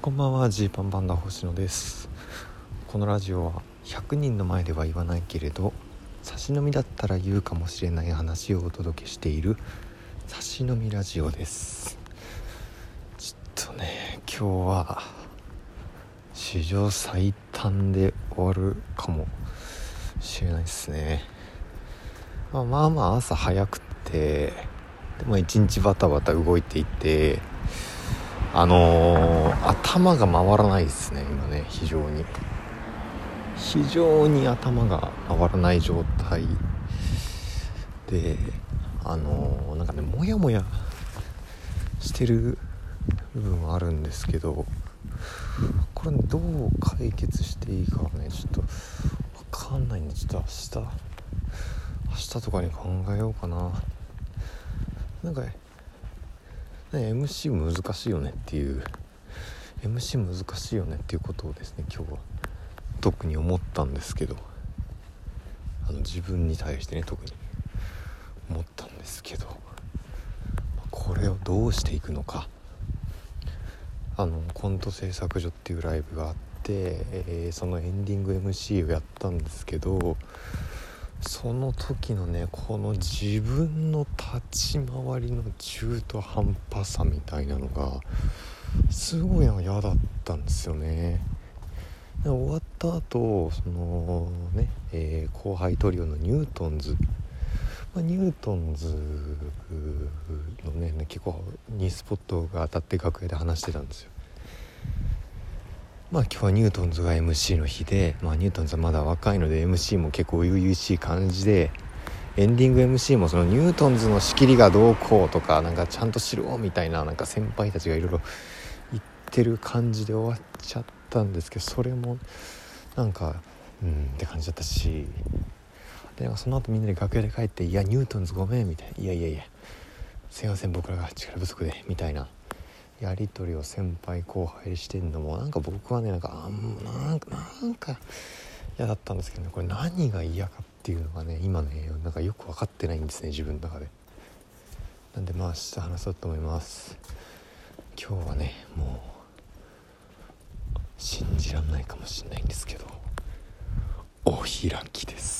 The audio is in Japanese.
こんばんはジーパンパンダ星野です。このラジオは100人の前では言わないけれど差し飲みだったら言うかもしれない話をお届けしている差し飲みラジオです。ちょっとね今日は史上最短で終わるかもしれないですね、まあ、まあまあ朝早くってでも一日バタバタ動いていてあのー、頭が回らないですね今ね非常に。非常に頭が回らない状態。であのー、なんかねモヤモヤしてる部分はあるんですけどこれ、ね、どう解決していいかはねちょっと分かんないんでちょっと明日明日とかに考えようかな。なんかね MC 難しいよねっていう MC 難しいよねっていうことをですね今日は特に思ったんですけどあの自分に対してね特に思ったんですけどこれをどうしていくのか。あのコント制作所っていうライブがあって、えー、そのエンディング MC をやったんですけどその時のねこの自分の立ち回りの中途半端さみたいなのがすごい嫌だったんですよね。で終わった後そのね、えー、後輩トリオのニュートンズ、まあ、ニュートンズのね結構にスポットが当たって楽屋で話してたんですよ。まあ今日はニュートンズが MC の日で、まあ、ニュートンズはまだ若いので MC も結構初々しい感じでエンディング MC もそのニュートンズの仕切りがどうこうとかなんかちゃんとしろみたいななんか先輩たちがいろいろ言ってる感じで終わっちゃったんですけどそれもなんかうんって感じだったしでその後みんなで楽屋で帰って「いやニュートンズごめん」みたいな「いやいやいやすいません僕らが力不足で」みたいな。やり取りを先輩後輩してんのもなんか僕はねなんかあんなんかなんか嫌だったんですけどね。これ何が嫌かっていうのがね今ねなんかよく分かってないんですね自分の中で。なんでまあ明日話そうと思います。今日はねもう信じらんないかもしれないんですけどお開きです。